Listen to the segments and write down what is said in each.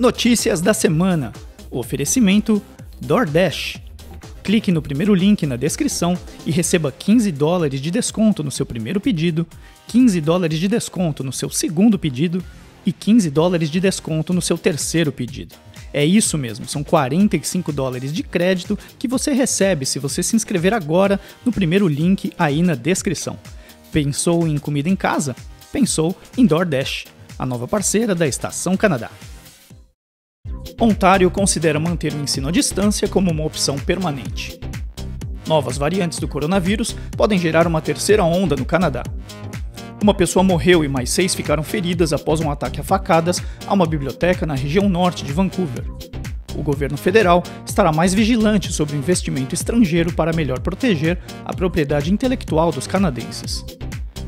Notícias da semana. Oferecimento DoorDash. Clique no primeiro link na descrição e receba 15 dólares de desconto no seu primeiro pedido, 15 dólares de desconto no seu segundo pedido e 15 dólares de desconto no seu terceiro pedido. É isso mesmo, são 45 dólares de crédito que você recebe se você se inscrever agora no primeiro link aí na descrição. Pensou em comida em casa? Pensou em DoorDash, a nova parceira da Estação Canadá. Ontário considera manter o ensino à distância como uma opção permanente. Novas variantes do coronavírus podem gerar uma terceira onda no Canadá. Uma pessoa morreu e mais seis ficaram feridas após um ataque a facadas a uma biblioteca na região norte de Vancouver. O governo federal estará mais vigilante sobre o investimento estrangeiro para melhor proteger a propriedade intelectual dos canadenses.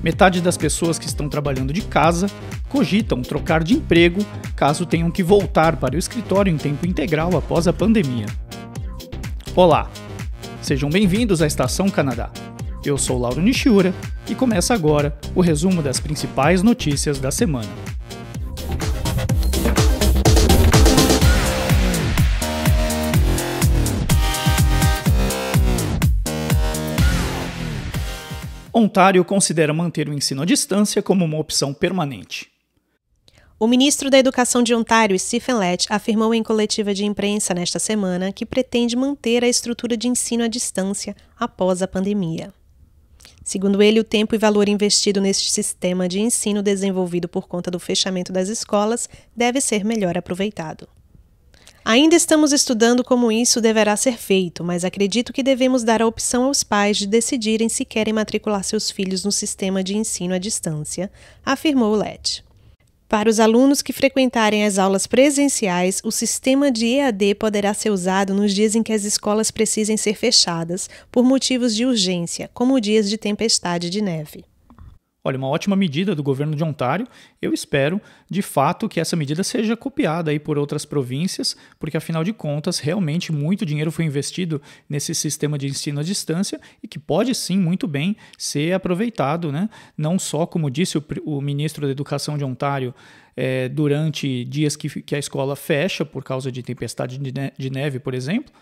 Metade das pessoas que estão trabalhando de casa cogitam trocar de emprego caso tenham que voltar para o escritório em tempo integral após a pandemia. Olá, sejam bem-vindos à Estação Canadá. Eu sou Lauro Nishiura e começa agora o resumo das principais notícias da semana. Ontário considera manter o ensino à distância como uma opção permanente. O ministro da Educação de Ontário, Stephen Lett, afirmou em coletiva de imprensa nesta semana que pretende manter a estrutura de ensino à distância após a pandemia. Segundo ele, o tempo e valor investido neste sistema de ensino desenvolvido por conta do fechamento das escolas deve ser melhor aproveitado. Ainda estamos estudando como isso deverá ser feito, mas acredito que devemos dar a opção aos pais de decidirem se querem matricular seus filhos no sistema de ensino à distância, afirmou Lett. Para os alunos que frequentarem as aulas presenciais, o sistema de EAD poderá ser usado nos dias em que as escolas precisem ser fechadas por motivos de urgência, como dias de tempestade de neve. Olha, uma ótima medida do governo de Ontário. Eu espero, de fato, que essa medida seja copiada aí por outras províncias, porque afinal de contas, realmente muito dinheiro foi investido nesse sistema de ensino à distância e que pode sim muito bem ser aproveitado, né? Não só, como disse o, o ministro da Educação de Ontário, é, durante dias que, que a escola fecha por causa de tempestade de neve, por exemplo,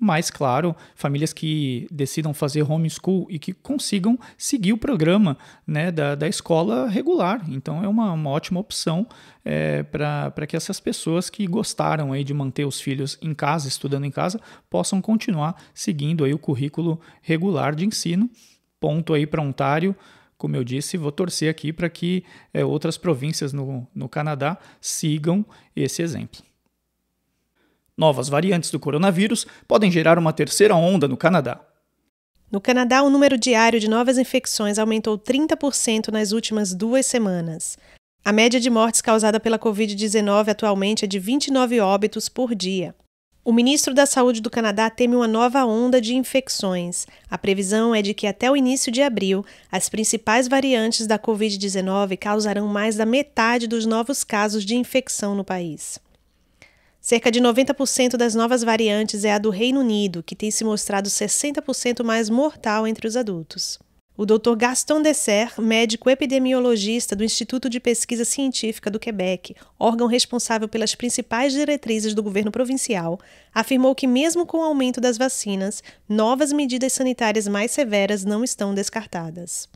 mas, claro, famílias que decidam fazer homeschool e que consigam seguir o programa né, da, da escola regular. Então, é uma, uma ótima opção é, para que essas pessoas que gostaram aí de manter os filhos em casa, estudando em casa, possam continuar seguindo aí o currículo regular de ensino. Ponto aí para Ontário. Como eu disse, vou torcer aqui para que é, outras províncias no, no Canadá sigam esse exemplo. Novas variantes do coronavírus podem gerar uma terceira onda no Canadá. No Canadá, o número diário de novas infecções aumentou 30% nas últimas duas semanas. A média de mortes causada pela Covid-19 atualmente é de 29 óbitos por dia. O ministro da Saúde do Canadá teme uma nova onda de infecções. A previsão é de que até o início de abril, as principais variantes da Covid-19 causarão mais da metade dos novos casos de infecção no país. Cerca de 90% das novas variantes é a do Reino Unido, que tem se mostrado 60% mais mortal entre os adultos. O Dr. Gaston Dessert, médico epidemiologista do Instituto de Pesquisa Científica do Quebec, órgão responsável pelas principais diretrizes do governo provincial, afirmou que, mesmo com o aumento das vacinas, novas medidas sanitárias mais severas não estão descartadas.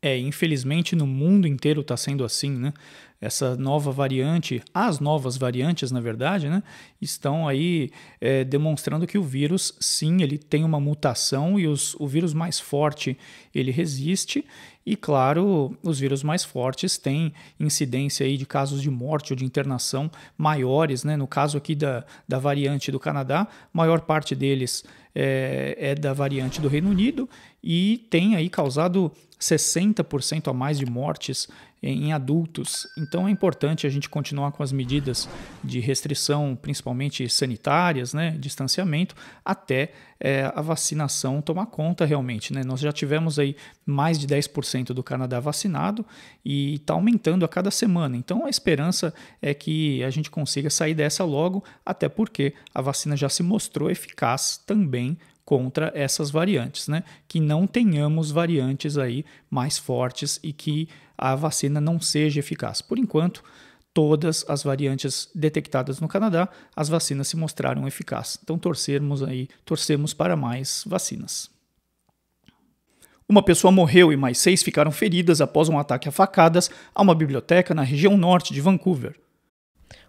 É, infelizmente no mundo inteiro está sendo assim, né? Essa nova variante, as novas variantes, na verdade, né, estão aí é, demonstrando que o vírus, sim, ele tem uma mutação e os, o vírus mais forte ele resiste e, claro, os vírus mais fortes têm incidência aí de casos de morte ou de internação maiores, né? No caso aqui da, da variante do Canadá, maior parte deles é, é da variante do Reino Unido e tem aí causado 60% a mais de mortes em adultos. Então é importante a gente continuar com as medidas de restrição, principalmente sanitárias, né, distanciamento, até é, a vacinação tomar conta realmente. Né? Nós já tivemos aí mais de 10% do Canadá vacinado e está aumentando a cada semana. Então a esperança é que a gente consiga sair dessa logo, até porque a vacina já se mostrou eficaz também contra essas variantes, né? Que não tenhamos variantes aí mais fortes e que a vacina não seja eficaz. Por enquanto, todas as variantes detectadas no Canadá, as vacinas se mostraram eficazes. Então torcermos aí, torcemos para mais vacinas. Uma pessoa morreu e mais seis ficaram feridas após um ataque a facadas a uma biblioteca na região norte de Vancouver.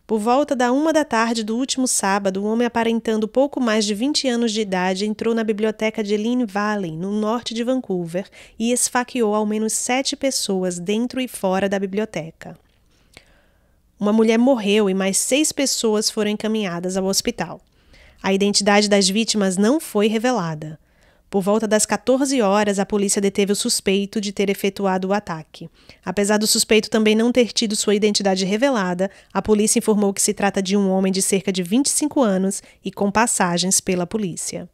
Por volta da uma da tarde do último sábado, um homem aparentando pouco mais de 20 anos de idade entrou na biblioteca de Lynn Valley, no norte de Vancouver, e esfaqueou ao menos sete pessoas dentro e fora da biblioteca. Uma mulher morreu e mais seis pessoas foram encaminhadas ao hospital. A identidade das vítimas não foi revelada. Por volta das 14 horas, a polícia deteve o suspeito de ter efetuado o ataque. Apesar do suspeito também não ter tido sua identidade revelada, a polícia informou que se trata de um homem de cerca de 25 anos e com passagens pela polícia.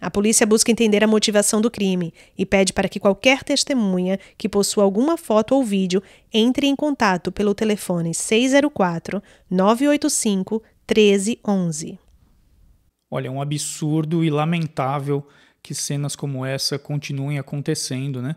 A polícia busca entender a motivação do crime e pede para que qualquer testemunha que possua alguma foto ou vídeo entre em contato pelo telefone 604 985 1311. Olha, é um absurdo e lamentável que cenas como essa continuem acontecendo, né?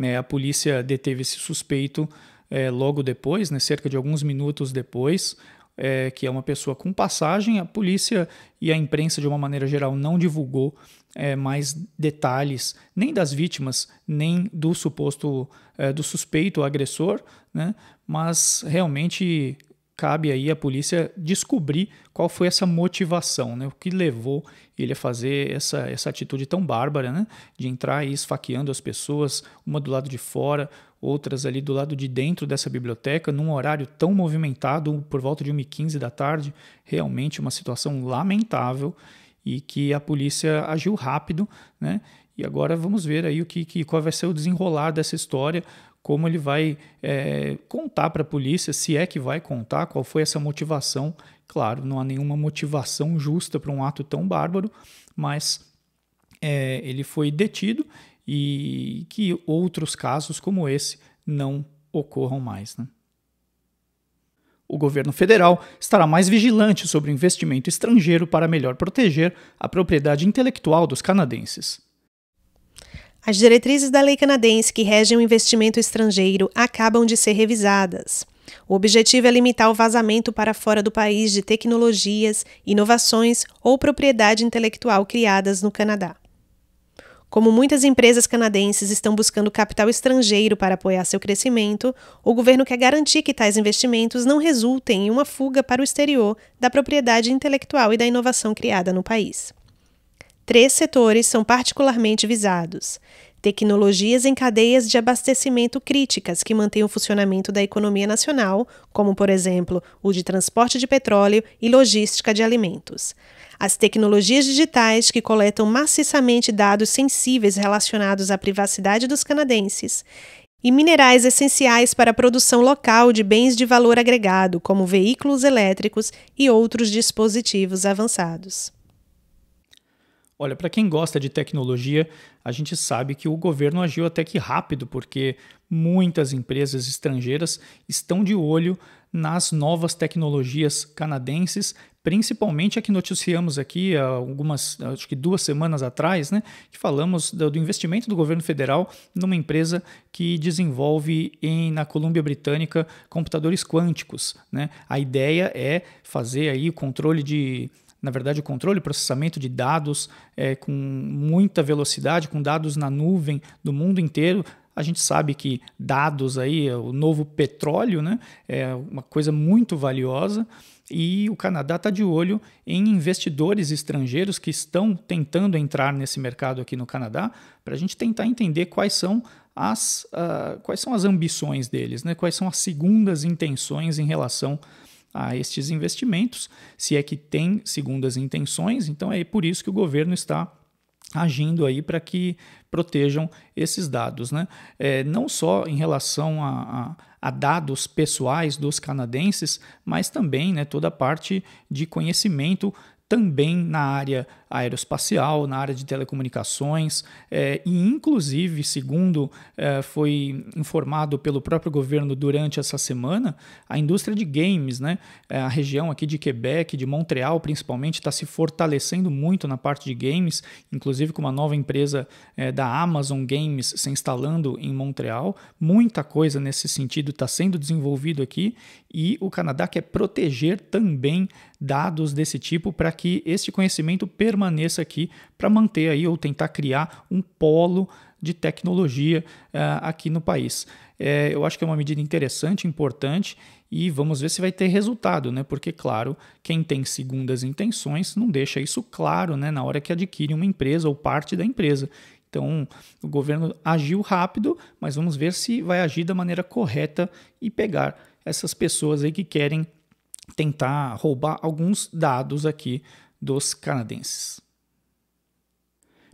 É, a polícia deteve esse suspeito é, logo depois, né, cerca de alguns minutos depois, é, que é uma pessoa com passagem. A polícia e a imprensa, de uma maneira geral, não divulgou é, mais detalhes nem das vítimas, nem do suposto, é, do suspeito agressor, né? mas realmente cabe aí à polícia descobrir qual foi essa motivação, né? o que levou ele a fazer essa, essa atitude tão bárbara, né? de entrar aí esfaqueando as pessoas, uma do lado de fora, outras ali do lado de dentro dessa biblioteca, num horário tão movimentado, por volta de 1h15 da tarde, realmente uma situação lamentável e que a polícia agiu rápido, né? E agora vamos ver aí o que, que qual vai ser o desenrolar dessa história, como ele vai é, contar para a polícia, se é que vai contar, qual foi essa motivação. Claro, não há nenhuma motivação justa para um ato tão bárbaro, mas é, ele foi detido e que outros casos como esse não ocorram mais. Né? O governo federal estará mais vigilante sobre o investimento estrangeiro para melhor proteger a propriedade intelectual dos canadenses. As diretrizes da lei canadense que regem o investimento estrangeiro acabam de ser revisadas. O objetivo é limitar o vazamento para fora do país de tecnologias, inovações ou propriedade intelectual criadas no Canadá. Como muitas empresas canadenses estão buscando capital estrangeiro para apoiar seu crescimento, o governo quer garantir que tais investimentos não resultem em uma fuga para o exterior da propriedade intelectual e da inovação criada no país. Três setores são particularmente visados: tecnologias em cadeias de abastecimento críticas que mantêm o funcionamento da economia nacional, como, por exemplo, o de transporte de petróleo e logística de alimentos. As tecnologias digitais que coletam maciçamente dados sensíveis relacionados à privacidade dos canadenses. E minerais essenciais para a produção local de bens de valor agregado, como veículos elétricos e outros dispositivos avançados. Olha, para quem gosta de tecnologia, a gente sabe que o governo agiu até que rápido, porque muitas empresas estrangeiras estão de olho nas novas tecnologias canadenses, principalmente a que noticiamos aqui algumas, acho que duas semanas atrás, né, que falamos do, do investimento do governo federal numa empresa que desenvolve em, na Colômbia Britânica computadores quânticos. Né? A ideia é fazer aí o controle de na verdade, o controle e processamento de dados é, com muita velocidade, com dados na nuvem do mundo inteiro. A gente sabe que dados aí, o novo petróleo, né, é uma coisa muito valiosa e o Canadá está de olho em investidores estrangeiros que estão tentando entrar nesse mercado aqui no Canadá para a gente tentar entender quais são as, uh, quais são as ambições deles, né? quais são as segundas intenções em relação estes investimentos, se é que tem segundas intenções, então é por isso que o governo está agindo aí para que protejam esses dados, né? É, não só em relação a, a, a, dados pessoais dos canadenses, mas também né, toda a parte de conhecimento também na área aeroespacial, na área de telecomunicações, é, e inclusive, segundo é, foi informado pelo próprio governo durante essa semana, a indústria de games, né, é, a região aqui de Quebec, de Montreal principalmente, está se fortalecendo muito na parte de games, inclusive com uma nova empresa da Amazon Games se instalando em Montreal. Muita coisa nesse sentido está sendo desenvolvido aqui e o Canadá quer proteger também dados desse tipo para que este conhecimento permaneça aqui para manter aí ou tentar criar um polo de tecnologia uh, aqui no país. É, eu acho que é uma medida interessante, importante e vamos ver se vai ter resultado, né? Porque, claro, quem tem segundas intenções não deixa isso claro né, na hora que adquire uma empresa ou parte da empresa. Então, o governo agiu rápido, mas vamos ver se vai agir da maneira correta e pegar essas pessoas aí que querem tentar roubar alguns dados aqui dos canadenses.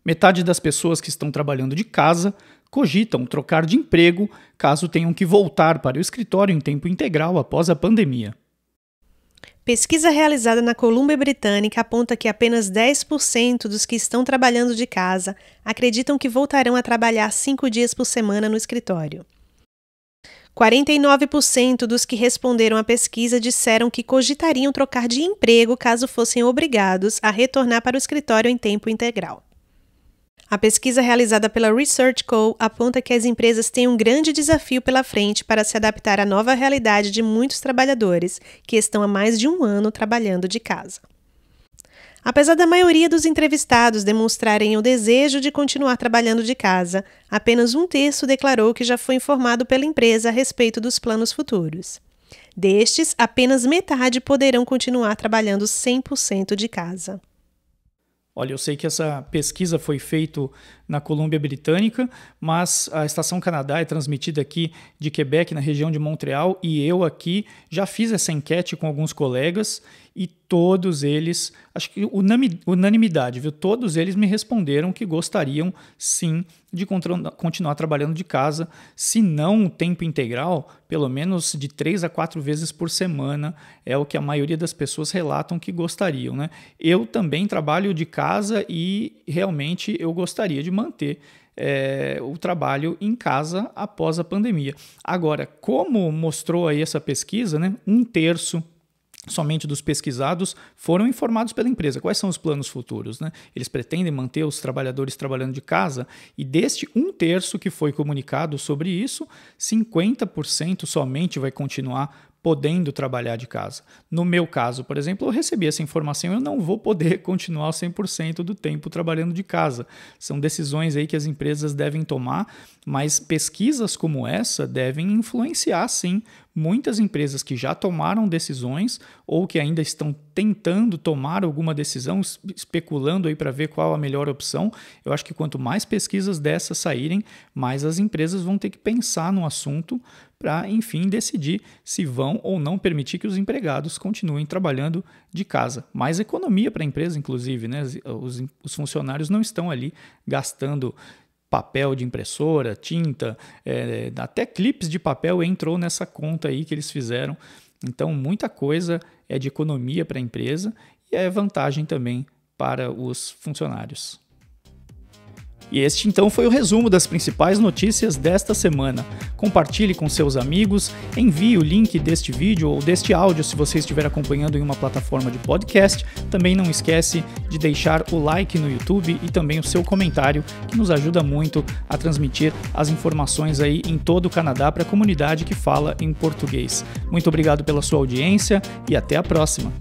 Metade das pessoas que estão trabalhando de casa cogitam trocar de emprego caso tenham que voltar para o escritório em tempo integral após a pandemia. Pesquisa realizada na Colômbia Britânica aponta que apenas 10% dos que estão trabalhando de casa acreditam que voltarão a trabalhar cinco dias por semana no escritório. 49% dos que responderam à pesquisa disseram que cogitariam trocar de emprego caso fossem obrigados a retornar para o escritório em tempo integral. A pesquisa realizada pela Research Co. aponta que as empresas têm um grande desafio pela frente para se adaptar à nova realidade de muitos trabalhadores que estão há mais de um ano trabalhando de casa. Apesar da maioria dos entrevistados demonstrarem o desejo de continuar trabalhando de casa, apenas um terço declarou que já foi informado pela empresa a respeito dos planos futuros. Destes, apenas metade poderão continuar trabalhando 100% de casa. Olha, eu sei que essa pesquisa foi feita na Colômbia Britânica, mas a Estação Canadá é transmitida aqui de Quebec, na região de Montreal, e eu aqui já fiz essa enquete com alguns colegas e todos eles, acho que unanimidade, viu? Todos eles me responderam que gostariam sim de continuar trabalhando de casa, se não tempo integral, pelo menos de três a quatro vezes por semana, é o que a maioria das pessoas relatam que gostariam, né? Eu também trabalho de casa e realmente eu gostaria de manter é, o trabalho em casa após a pandemia. Agora, como mostrou aí essa pesquisa, né, um terço somente dos pesquisados foram informados pela empresa. Quais são os planos futuros? Né? Eles pretendem manter os trabalhadores trabalhando de casa e deste um terço que foi comunicado sobre isso, 50% somente vai continuar podendo trabalhar de casa. No meu caso, por exemplo, eu recebi essa informação, eu não vou poder continuar 100% do tempo trabalhando de casa. São decisões aí que as empresas devem tomar, mas pesquisas como essa devem influenciar sim muitas empresas que já tomaram decisões ou que ainda estão tentando tomar alguma decisão, especulando aí para ver qual a melhor opção. Eu acho que quanto mais pesquisas dessas saírem, mais as empresas vão ter que pensar no assunto para, enfim, decidir se vão ou não permitir que os empregados continuem trabalhando de casa. Mais economia para a empresa, inclusive, né? Os, os funcionários não estão ali gastando papel de impressora, tinta, é, até clipes de papel entrou nessa conta aí que eles fizeram. Então, muita coisa é de economia para a empresa e é vantagem também para os funcionários. E este então foi o resumo das principais notícias desta semana. Compartilhe com seus amigos, envie o link deste vídeo ou deste áudio se você estiver acompanhando em uma plataforma de podcast. Também não esquece de deixar o like no YouTube e também o seu comentário, que nos ajuda muito a transmitir as informações aí em todo o Canadá para a comunidade que fala em português. Muito obrigado pela sua audiência e até a próxima.